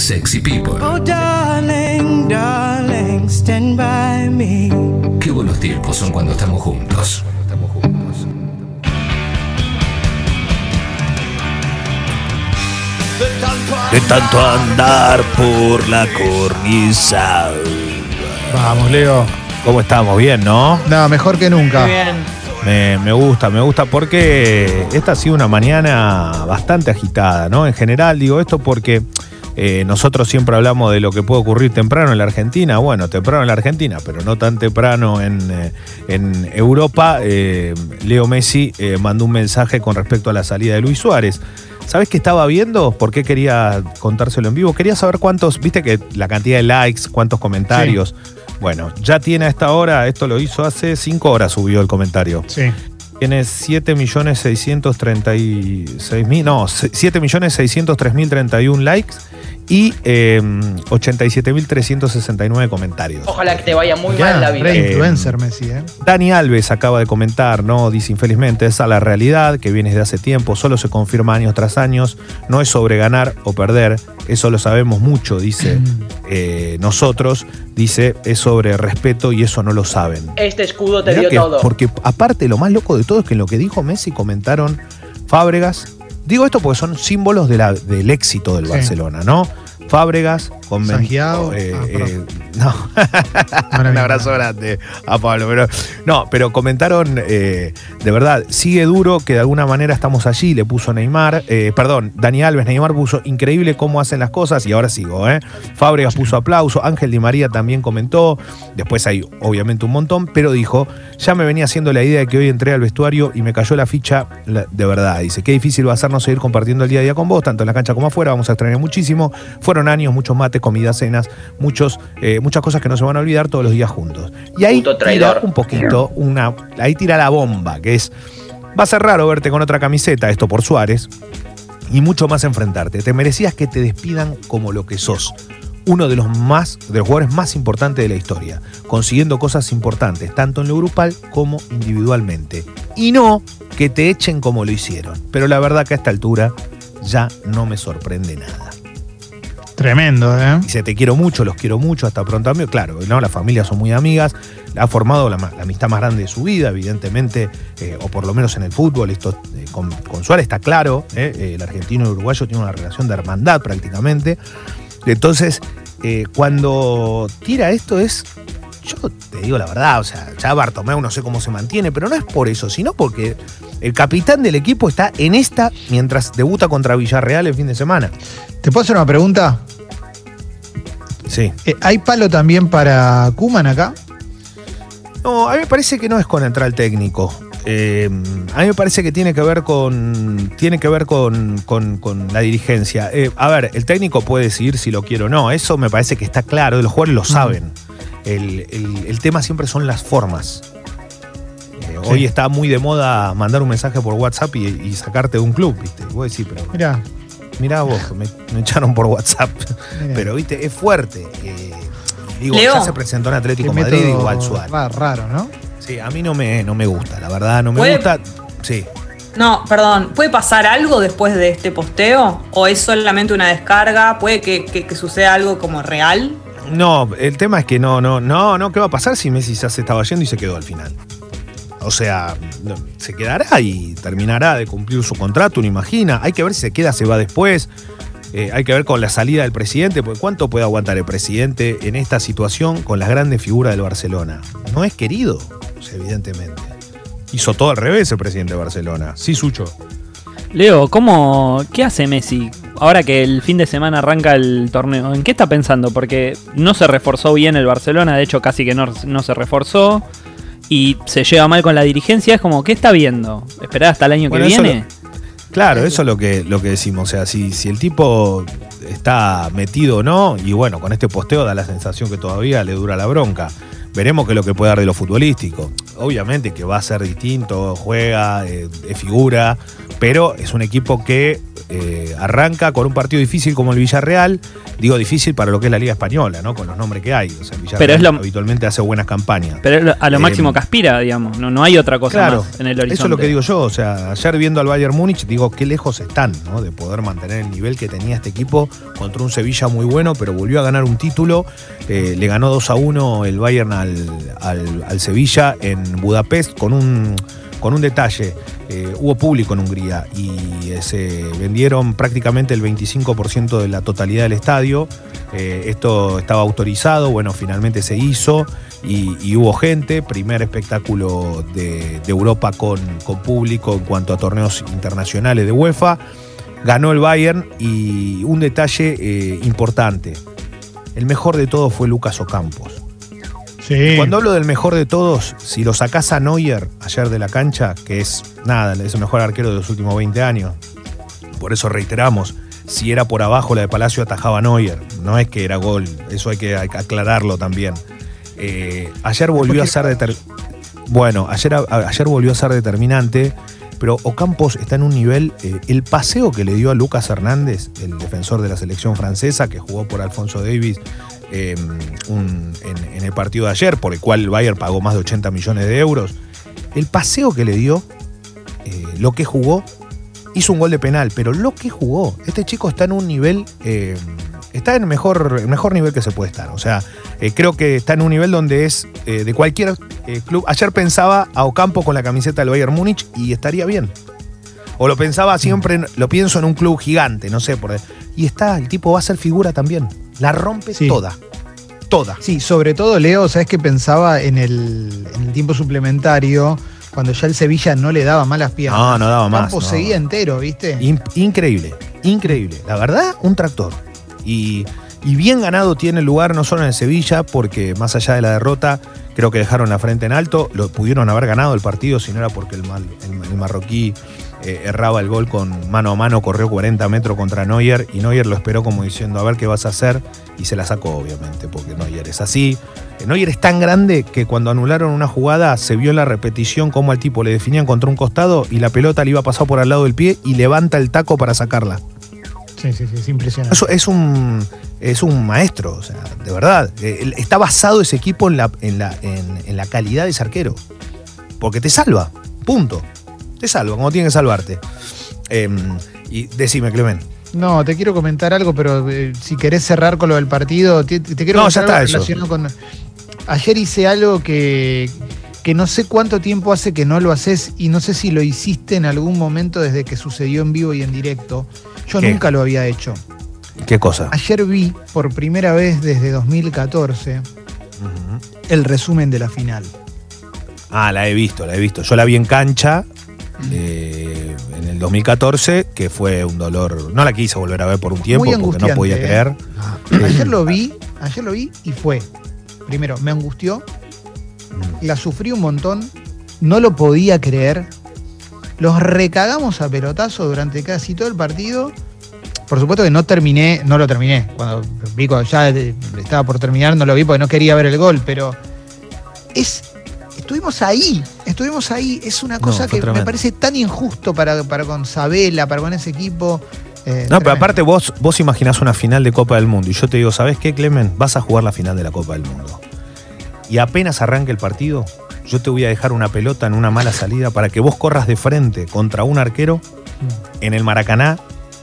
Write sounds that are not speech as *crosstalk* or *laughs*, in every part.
Sexy People. Oh, darling, darling, stand by me. Qué buenos tiempos son cuando estamos juntos. Estamos juntos. De tanto andar por la cornisa. Vamos, Leo. ¿Cómo estamos? Bien, ¿no? Nada, mejor que nunca. Me, me gusta, me gusta porque esta ha sido una mañana bastante agitada, ¿no? En general digo esto porque eh, nosotros siempre hablamos de lo que puede ocurrir temprano en la Argentina. Bueno, temprano en la Argentina, pero no tan temprano en, eh, en Europa. Eh, Leo Messi eh, mandó un mensaje con respecto a la salida de Luis Suárez. ¿Sabes qué estaba viendo? ¿Por qué quería contárselo en vivo? Quería saber cuántos, viste que la cantidad de likes, cuántos comentarios. Bueno, ya tiene a esta hora, esto lo hizo hace cinco horas, subió el comentario. Sí. Tiene 7.636.000, no, 7.603.031 likes y eh, 87.369 comentarios. Ojalá que te vaya muy Ya, mal la vida. re Eh, influencer Messi, ¿eh? Dani Alves acaba de comentar, ¿no? Dice infelizmente esa es la realidad que viene desde hace tiempo, solo se confirma años tras años, no es sobre ganar o perder, eso lo sabemos mucho, dice *clears throat* eh, nosotros, dice es sobre respeto y eso no lo saben. Este escudo te Mirá dio que- todo. Porque aparte lo más loco de todo es que en lo que dijo Messi comentaron Fábregas. Digo esto porque son símbolos de la- del éxito del Sí. Barcelona, ¿no? Fábregas, con Sangiao. eh, Ah, eh, no. *laughs* Un abrazo grande a Pablo. Pero, no, pero comentaron, eh, de verdad, sigue duro que de alguna manera estamos allí, le puso Neymar, eh, perdón, Dani Alves, Neymar puso increíble cómo hacen las cosas y ahora sigo, ¿eh? Fábregas puso aplauso, Ángel Di María también comentó, después hay obviamente un montón, pero dijo, ya me venía haciendo la idea de que hoy entré al vestuario y me cayó la ficha de verdad. Dice, qué difícil va a ser no seguir compartiendo el día a día con vos, tanto en la cancha como afuera, vamos a extrañar muchísimo. Fueron años, muchos mates, comidas, cenas, muchos, eh, muchas cosas que no se van a olvidar todos los días juntos. Y ahí tira un poquito, una, ahí tira la bomba, que es, va a ser raro verte con otra camiseta, esto por Suárez, y mucho más enfrentarte. Te merecías que te despidan como lo que sos. Uno de los más, de los jugadores más importantes de la historia, consiguiendo cosas importantes, tanto en lo grupal como individualmente. Y no que te echen como lo hicieron. Pero la verdad que a esta altura ya no me sorprende nada. Tremendo, ¿eh? Dice, te quiero mucho, los quiero mucho, hasta pronto. Amigo. Claro, ¿no? las familias son muy amigas. Ha formado la, amistad más grande de su vida, evidentemente, eh, o por lo menos en el fútbol. Esto eh, con, Suárez está claro. ¿eh? El argentino y el uruguayo tienen una relación de hermandad prácticamente. Entonces, cuando tira esto es. Yo te digo la verdad, o sea, ya Bartomeu no sé cómo se mantiene, pero no es por eso, sino porque el capitán del equipo está en esta mientras debuta contra Villarreal el fin de semana. ¿Te puedo hacer una pregunta? Sí. Eh, ¿Hay palo también para Kuman acá? No, a mí me parece que no es con entrar al técnico. Eh, a mí me parece que tiene que ver con. Tiene que ver con, con- con la dirigencia. Eh, a ver, el técnico puede decidir si lo quiere o no. Eso me parece que está claro. Los jugadores lo saben. El, el- el tema siempre son las formas. Eh, Hoy está muy de moda mandar un mensaje por WhatsApp y, y sacarte de un club, ¿viste? Y vos decís, pero Mirá. mirá vos, me, me echaron por WhatsApp. mirá. Pero, viste, es fuerte. Eh, digo, Leo. ya se presentó en Atlético Qué de Madrid igual Suárez. ra- Raro, ¿no? Sí, a mí no me, no me gusta, la verdad, no me ¿Puede- gusta. Sí. No, perdón, ¿puede pasar algo después de este posteo? ¿O es solamente una descarga? ¿Puede que, que- que suceda algo como real? No, el tema es que no, no, no, no, ¿qué va a pasar si Messi ya se estaba yendo y se quedó al final? O sea, se quedará y terminará de cumplir su contrato, uno imagina. Hay que ver si se queda, se va después. Eh, hay que ver con la salida del presidente, porque ¿cuánto puede aguantar el presidente en esta situación con las grandes figuras del Barcelona? No es querido, evidentemente. Hizo todo al revés el presidente de Barcelona. Sí, Sucho. Leo, ¿cómo, ¿qué hace Messi ahora que el fin de semana arranca el torneo? ¿En qué está pensando? Porque no se reforzó bien el Barcelona, de hecho casi que no, no se reforzó y se lleva mal con la dirigencia. Es como, ¿qué está viendo? ¿Esperar hasta el año Bueno, que viene? Claro, eso es lo que, lo que decimos. O sea, si, si el tipo está metido o no, y bueno, con este posteo da la sensación que todavía le dura la bronca. Veremos qué es lo que puede dar de lo futbolístico. Obviamente que va a ser distinto, juega, eh, es figura, pero es un equipo que eh, arranca con un partido difícil como el Villarreal. Digo difícil para lo que es la Liga Española, ¿no? Con los nombres que hay. O sea, el Villarreal Pero es lo- habitualmente hace buenas campañas. Pero a lo Eh, máximo que aspira, digamos. No, no hay otra cosa Claro, más en el horizonte. eso es lo que digo yo. O sea, ayer viendo al Bayern Múnich, digo qué lejos están, ¿no? De poder mantener el nivel que tenía este equipo contra un Sevilla muy bueno, pero volvió a ganar un título. Eh, le ganó 2 a 1 el Bayern al, al- al Sevilla en Budapest con un, con un detalle. Eh, hubo público en Hungría y eh, se vendieron prácticamente el 25% de la totalidad del estadio. Eh, esto estaba autorizado, bueno, finalmente se hizo y, hubo gente, primer espectáculo de, Europa con, público en cuanto a torneos internacionales de UEFA. Ganó el Bayern y un detalle importante. El mejor de todos fue Lucas Ocampos. Sí. Cuando hablo del mejor de todos, si lo sacás a Neuer ayer de la cancha, que es nada, es el mejor arquero de los últimos 20 años, por eso reiteramos, si era por abajo la de Palacio atajaba Neuer, no es que era gol, eso hay que aclararlo también. Eh, ayer volvió a ser deter- bueno, ayer, a- ayer volvió a ser determinante, pero Ocampos está en un nivel, eh, el paseo que le dio a Lucas Hernández, el defensor de la selección francesa, que jugó por Alfonso Davis un- en, el partido de ayer, por el cual el Bayern pagó más de 80 millones de euros, el paseo que le dio, eh, lo que jugó, hizo un gol de penal, pero lo que jugó, este chico está en un nivel, eh, está en el mejor, mejor nivel que se puede estar. O sea, eh, creo que está en un nivel donde es de cualquier club. Ayer pensaba a Ocampo con la camiseta del Bayern Múnich y estaría bien. O lo pensaba siempre, lo pienso en un club gigante, no sé, por y está, el tipo va a ser figura también. La rompe Sí. toda. Toda. Sí, sobre todo, Leo, ¿sabes qué pensaba en el, en el tiempo suplementario? Cuando ya el Sevilla no le daba malas piernas. No, no daba más, Campos no. seguía entero, ¿viste? In- increíble, increíble. La verdad, un tractor. Y, y bien ganado tiene el lugar no solo en el Sevilla, porque más allá de la derrota, creo que dejaron la frente en alto. Lo pudieron haber ganado el partido si no era porque el, mal- el- el marroquí eh, erraba el gol con mano a mano, corrió 40 metros contra Neuer y Neuer lo esperó como diciendo a ver qué vas a hacer y se la sacó obviamente, porque Neuer es así. Eh, Neuer es tan grande que cuando anularon una jugada se vio en la repetición cómo al tipo le definían contra un costado y la pelota le iba a pasar por al lado del pie y levanta el taco para sacarla. Sí, sí, sí, es impresionante. Eso es un, es un maestro, o sea, de verdad. Eh, Está basado ese equipo en la, en, la, en, en la calidad de ese arquero. Porque te salva, punto. Te salva, como tiene que salvarte. Em, y decime, Clemen. No, te quiero comentar algo, pero eh, si querés cerrar con lo del partido, te, te quiero No, comentar ya está algo eso. relacionado con. Ayer hice algo que, que no sé cuánto tiempo hace que no lo haces y no sé si lo hiciste en algún momento desde que sucedió en vivo y en directo. Yo ¿Qué? nunca lo había hecho. ¿Qué cosa? Ayer vi por primera vez desde 2014 Ujú. el resumen de la final. Ah, la he visto, la he visto. Yo la vi en cancha eh, en el 2014, que fue un dolor. No la quise volver a ver por un tiempo Muy porque no podía ¿eh? creer. Ayer lo vi, ayer lo vi y fue. Primero, me angustió, la sufrí un montón, no lo podía creer. Los recagamos a pelotazo durante casi todo el partido. Por supuesto que no terminé, no lo terminé. Cuando vi cuando ya eh, estaba por terminar, no lo vi porque no quería ver el gol, pero es. Estuvimos ahí, estuvimos ahí. Es una cosa que me parece tan injusto para, para con Sabela, para con ese equipo. eh, No, pero aparte vos, vos imaginás una final de Copa del Mundo y yo te digo, ¿sabés qué, Clemen? Vas a jugar la final de la Copa del Mundo. Y apenas arranque el partido, yo te voy a dejar una pelota en una mala salida para que vos corras de frente contra un arquero en el Maracaná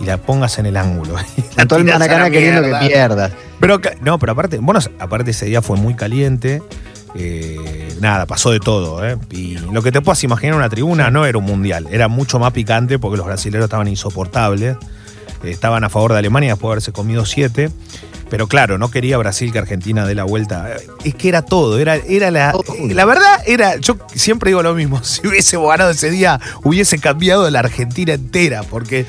y la pongas en el ángulo. *laughs* A todo el Maracaná queriendo que pierdas. Pero, no, pero aparte, bueno, aparte ese día fue muy caliente. Eh, nada, pasó de todo. ¿eh? Y lo que te puedas imaginar una tribuna no era un mundial, era mucho más picante porque los brasileños estaban insoportables. estaban a favor de Alemania después de haberse comido siete. Pero claro, no quería Brasil que Argentina dé la vuelta. Es que era todo, era, era la. La verdad, era. Yo siempre digo lo mismo. *laughs* Si hubiese ganado ese día, hubiese cambiado la Argentina entera. Porque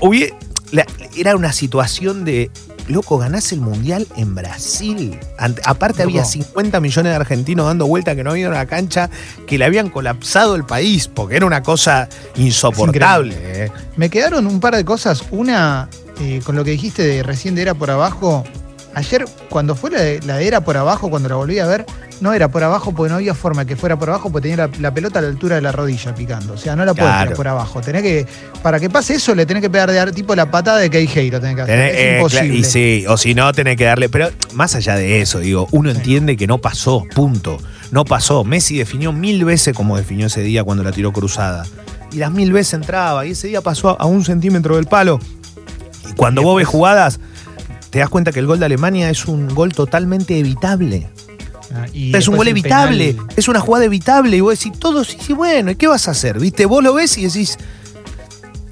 hubie- la- era una situación de. Loco, ganás el mundial en Brasil. Ante- aparte, Loco. había 50 millones de argentinos dando vuelta que no habían una cancha que le habían colapsado el país, porque era una cosa insoportable. eh. Me quedaron un par de cosas. Una, eh, con lo que dijiste de recién de Era por Abajo. Ayer, cuando fue la de, la de Era por Abajo, cuando la volví a ver, no era por abajo porque no había forma que fuera por abajo porque tenía la, la pelota a la altura de la rodilla picando. O sea, no la puedes Claro. tirar por abajo. Tenés que, para que pase eso, le tenés que pegar de ar- tipo la patada de Queijeiro. Tenés que hacer. Tenés- es eh, imposible. y sí, o si no, tenés que darle. Pero más allá de eso, digo, uno entiende que no pasó, punto. No pasó. Messi definió mil veces como definió ese día cuando la tiró cruzada. Y las mil veces entraba. Y ese día pasó a, a un centímetro del palo. Y cuando vos ves jugadas, te das cuenta que el gol de Alemania es un gol totalmente evitable. Ah, y es un gol evitable. penal- Es una jugada evitable. Y vos decís, todo sí, sí, bueno, ¿y qué vas a hacer? ¿Viste? Vos lo ves y decís.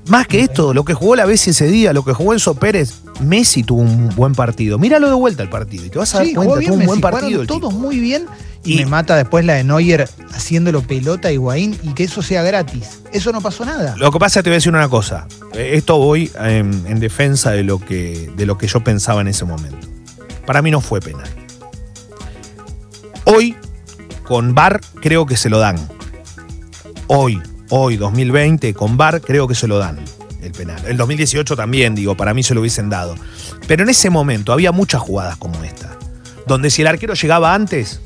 Más que esto, lo que jugó la Bessi ese día, lo que jugó Enzo Pérez, Messi tuvo un buen partido. Míralo de vuelta el partido y te vas a dar cuenta, jugó bien tuvo un buen Messi, partido. el todos tipo. muy bien. Y, Y- me mata después la de Neuer haciéndolo pelota a Higuaín y que eso sea gratis. Eso no pasó nada. Lo que pasa, te voy a decir una cosa. Esto voy en, en defensa de lo, que, de lo que yo pensaba en ese momento. Para mí no fue penal. Hoy, con VAR, creo que se lo dan. Hoy, hoy, 2020, con VAR, creo que se lo dan el penal. El 2018 también, digo, para mí se lo hubiesen dado. Pero en ese momento había muchas jugadas como esta, donde si el arquero llegaba antes,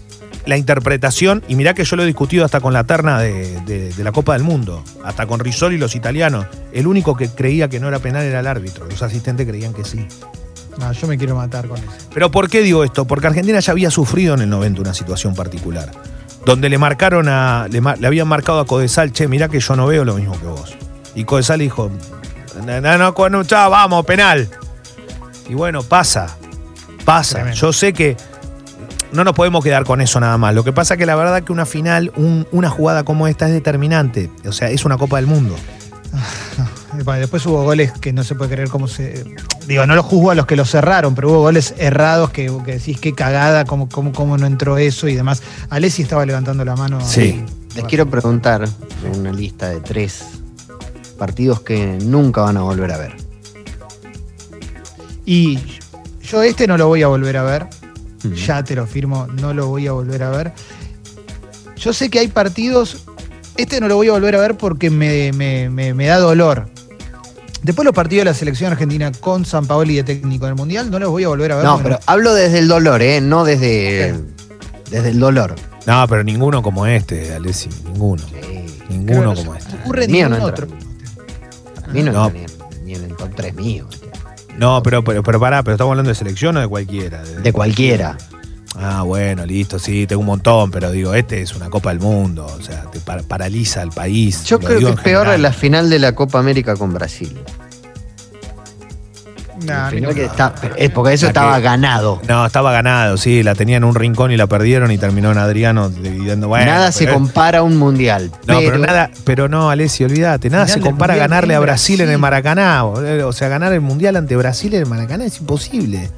la interpretación, y mirá que yo lo he discutido hasta con la terna de, de- de la Copa del Mundo, hasta con Risoli y los italianos, el único que creía que no era penal era el árbitro, los asistentes creían que sí. No, yo me quiero matar con eso. Pero ¿por qué digo esto? Porque Argentina ya había sufrido en el 90 una situación particular, donde le marcaron a, le, le habían marcado a Codesal, che, mirá que yo no veo lo mismo que vos. Y Codesal dijo, no, no, no, chao, vamos, penal. Y bueno, pasa, pasa. Tremendo. Yo sé que no nos podemos quedar con eso nada más. Lo que pasa que la verdad que una final, un- una jugada como esta es determinante. O sea, es una Copa del Mundo. *laughs* Después hubo goles que no se puede creer cómo se. Digo, no lo juzgo a los que lo cerraron, pero hubo goles errados que, que decís qué cagada, cómo, cómo, cómo no entró eso y demás. Alessi estaba levantando la mano. Sí. ahí. Les quiero preguntar una lista de tres partidos que nunca van a volver a ver. Y yo este no lo voy a volver a ver. Ya te lo firmo, no lo voy a volver a ver. Yo sé que hay partidos. Este no lo voy a volver a ver porque me, me- me- me da dolor. Después los partidos de la selección argentina con San Paoli de técnico del Mundial no los voy a volver a ver. No, pero hablo desde el dolor, ¿eh? No desde, desde el dolor. No, pero ninguno como este, Alessi, ninguno. Sí. Ninguno no como este. ocurre El mío no otro. entra. A mí no, No. entra ni, ni en el top 3 mío. No, pero, pero, pero pará, pero estamos hablando de selección o de cualquiera. De cualquiera. Ah, bueno, listo, sí, tengo un montón, pero digo, este es una Copa del Mundo, o sea, te par- paraliza al país. Yo creo que es peor general. la final de la Copa América con Brasil. No. que está- es porque eso La que- estaba ganado. No, estaba ganado, sí, la tenían en un rincón y la perdieron y terminó en Adriano dividiendo. Bueno, nada se compara a un mundial. No, pero, nada, pero no, Alessi, olvídate, nada se compara a ganarle a Brasil, en el. Maracaná. O sea, ganar el Mundial ante Brasil en el Maracaná es imposible.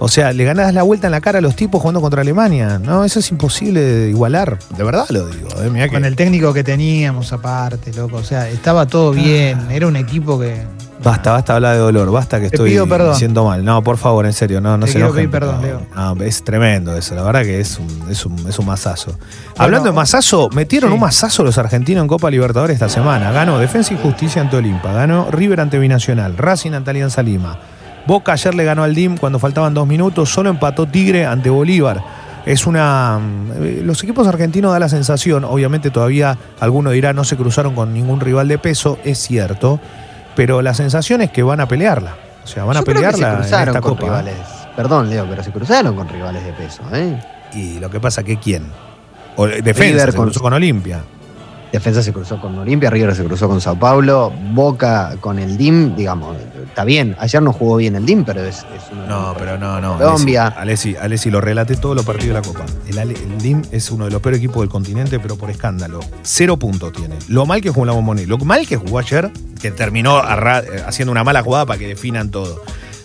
O sea, le ganás la vuelta en la cara a los tipos jugando contra Alemania. No, eso es imposible de igualar. De verdad lo digo. eh, mirá que- Con el técnico que teníamos aparte, loco. O sea, estaba todo bien. Era un equipo que. Basta, basta hablar de dolor, basta que Te estoy diciendo mal. No, por favor, en serio, no, no Te se enojen, pedir perdón, Leo. no, es tremendo eso, la verdad que es un, es un, es un masazo. Hablando de masazo, metieron sí. un masazo los argentinos en Copa Libertadores esta semana. Ganó Defensa y Justicia ante Olimpa, ganó River ante Binacional, Racing ante Alianza Lima. Boca ayer le ganó al DIM cuando faltaban dos minutos, solo empató Tigre ante Bolívar. Es una. eh, Los equipos argentinos da la sensación, obviamente todavía alguno dirá no se cruzaron con ningún rival de peso, es cierto, pero la sensación es que van a pelearla. O sea, van a Yo pelearla se en cruzaron esta con copa. rivales. Perdón, Leo, pero se cruzaron con rivales de peso. ¿eh? Y lo que pasa que quién? O, eh, defensa River se con- cruzó con Olimpia. Defensa se cruzó con Olimpia, River se cruzó con Sao Paulo, Boca con el DIM, digamos, está bien. Ayer no jugó bien el DIM, pero es, es uno de No, los pero no, no. Colombia. Alessi, Alessi, lo relaté todos los partidos de la Copa. El, DIM es uno de los peores equipos del continente, pero por escándalo. Cero puntos tiene. Lo mal que jugó la Bombonera. Lo mal que jugó ayer, que terminó eh, haciendo una mala jugada para que definan todo.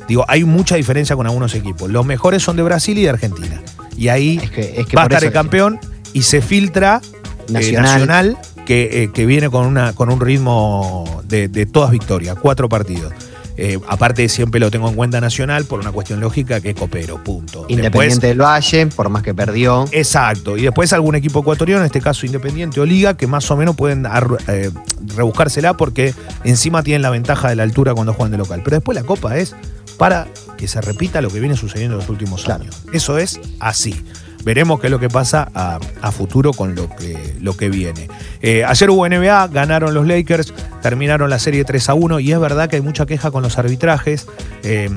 Digo, hay mucha diferencia con algunos equipos. Los mejores son de Brasil y de Argentina. Y ahí Es que, es que va a estar el campeón y se filtra eh, Nacional. Que, eh, que viene con, una, con un ritmo de, de todas victorias, cuatro partidos. Eh, aparte siempre lo tengo en cuenta Nacional por una cuestión lógica que es copero, punto. Independiente del Valle, por más que perdió. Exacto. Y después algún equipo ecuatoriano, en este caso Independiente o Liga, que más o menos pueden eh, rebuscársela porque encima tienen la ventaja de la altura cuando juegan de local. Pero después la Copa es para que se repita lo que viene sucediendo en los últimos Claro. años. Eso es así. Veremos qué es lo que pasa a, futuro con lo que, lo que viene. Eh, ayer hubo NBA, ganaron los Lakers, terminaron la serie 3 a 1 y es verdad que hay mucha queja con los arbitrajes. Eh,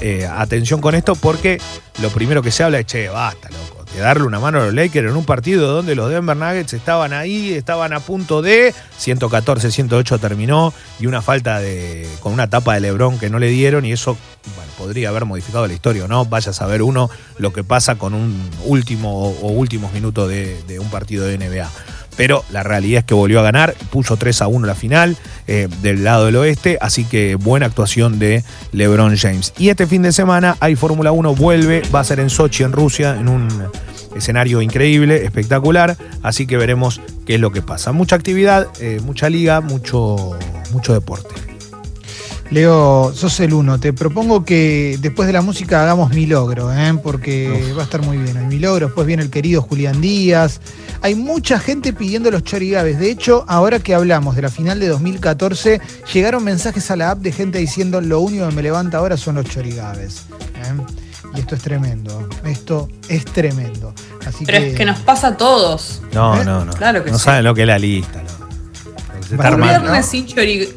eh, atención con esto porque lo primero que se habla es, che, basta, loco, de darle una mano a los Lakers en un partido donde los Denver Nuggets estaban ahí, estaban a punto de 114, 108 terminó y una falta de con una tapa de LeBron que no le dieron y eso podría haber modificado la historia o no. Vaya a saber uno lo que pasa con un último o últimos minutos de, de un partido de NBA. Pero la realidad es que volvió a ganar, puso 3 a 1 la final eh, del lado del oeste, así que buena actuación de LeBron James. Y este fin de semana hay Fórmula 1, vuelve, va a ser en Sochi, en Rusia, en un escenario increíble, espectacular, así que veremos qué es lo que pasa. Mucha actividad, eh, mucha liga, mucho, mucho deporte. Leo, sos el uno. Te propongo que después de la música hagamos mi logro, ¿eh? porque va a estar muy bien. El mi logro, después viene el querido Julián Díaz. Hay mucha gente pidiendo los chorigabes. De hecho, ahora que hablamos de la final de 2014, llegaron mensajes a la app de gente diciendo lo único que me levanta ahora son los chorigabes. ¿eh? Y esto es tremendo. Esto es tremendo. Así Pero que, es que nos pasa a todos. No, ¿Eh? no, no. Claro que no sí. saben lo que es la lista. Lo que se está Para Un mí, armando. viernes sin chori...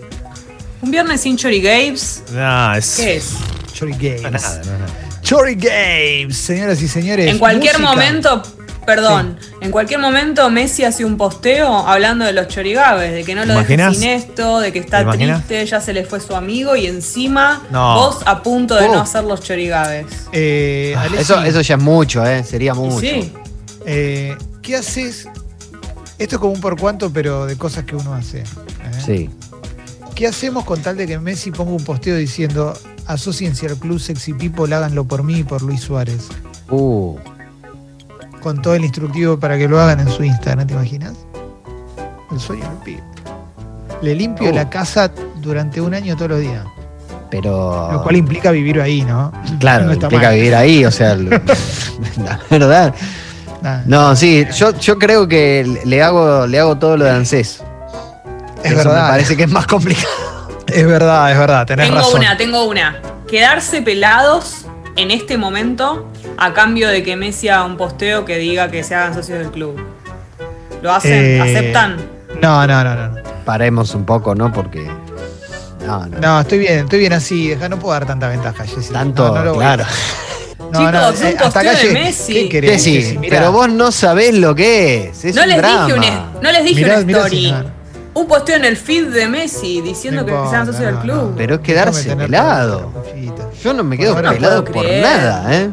Un viernes sin chorigabes. No, es. ¿Qué es? Chori Games. es nada, no es nada. Chori Games, señoras y señores. En cualquier música. momento, perdón, en cualquier momento Messi hace un posteo hablando de los chorigabes, de que no ¿Te lo deja imaginas? sin esto, de que ¿Te está triste, ya se le fue su amigo y encima No. vos a punto de Oh. no hacer los chorigabes. Eh, Ah, Eso, eso ya es mucho, ¿eh? Sería mucho. sí, eh, ¿qué haces? Esto es como un por cuanto, pero de cosas que uno hace. ¿eh? Sí. ¿Qué hacemos con tal de que Messi ponga un posteo diciendo asociense al club Sexy People, háganlo por mí y por Luis Suárez? Uh, Con todo el instructivo para que lo hagan en su Instagram, ¿te imaginas? El sueño del pibe. Le limpio la casa durante un año todos los días. pero. Lo cual implica vivir ahí, ¿no? Claro, *laughs* No implica mal. vivir ahí, o sea, *laughs* *laughs* la verdad. No, sí, yo, yo creo que le hago, le hago todo lo de ANSES. Es Eso verdad. me parece que es más complicado. *laughs* Es verdad, es verdad, tenés tengo razón. una, tengo una. Quedarse pelados en este momento a cambio de que Messi haga un posteo que diga que se hagan socios del club. ¿Lo hacen? Eh, ¿Aceptan? No, no, no, no. Paremos un poco, ¿no? Porque. No, no. No, estoy bien, estoy bien así. No puedo dar tanta ventaja, Jessy. Tanto, No, no lo voy a- claro. *laughs* No, Chicos, no, un eh, hasta posteo acá de. Messi. ¿Qué Que querés? Jessy? Mirá. pero vos no sabés lo que es. es No un les, drama. dije una, no les dije Mirá, una mirá story. Un posteo en el feed de Messi diciendo No que importa, socios del no, club. no. Pero es quedarse pelado. Yo no me quedo pelado por creer. nada, ¿eh?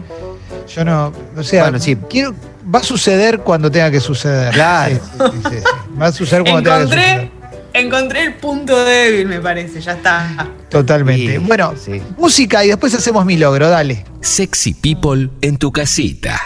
Yo no, o sea, Bueno, sí. quiero, va a suceder cuando tenga que suceder. Claro. Sí, sí, sí, sí. Va a suceder cuando tenga que suceder. encontré el punto débil, me parece. Ya está. Totalmente. Sí, bueno, sí. música y después hacemos mi logro, dale. Sexy People en tu casita.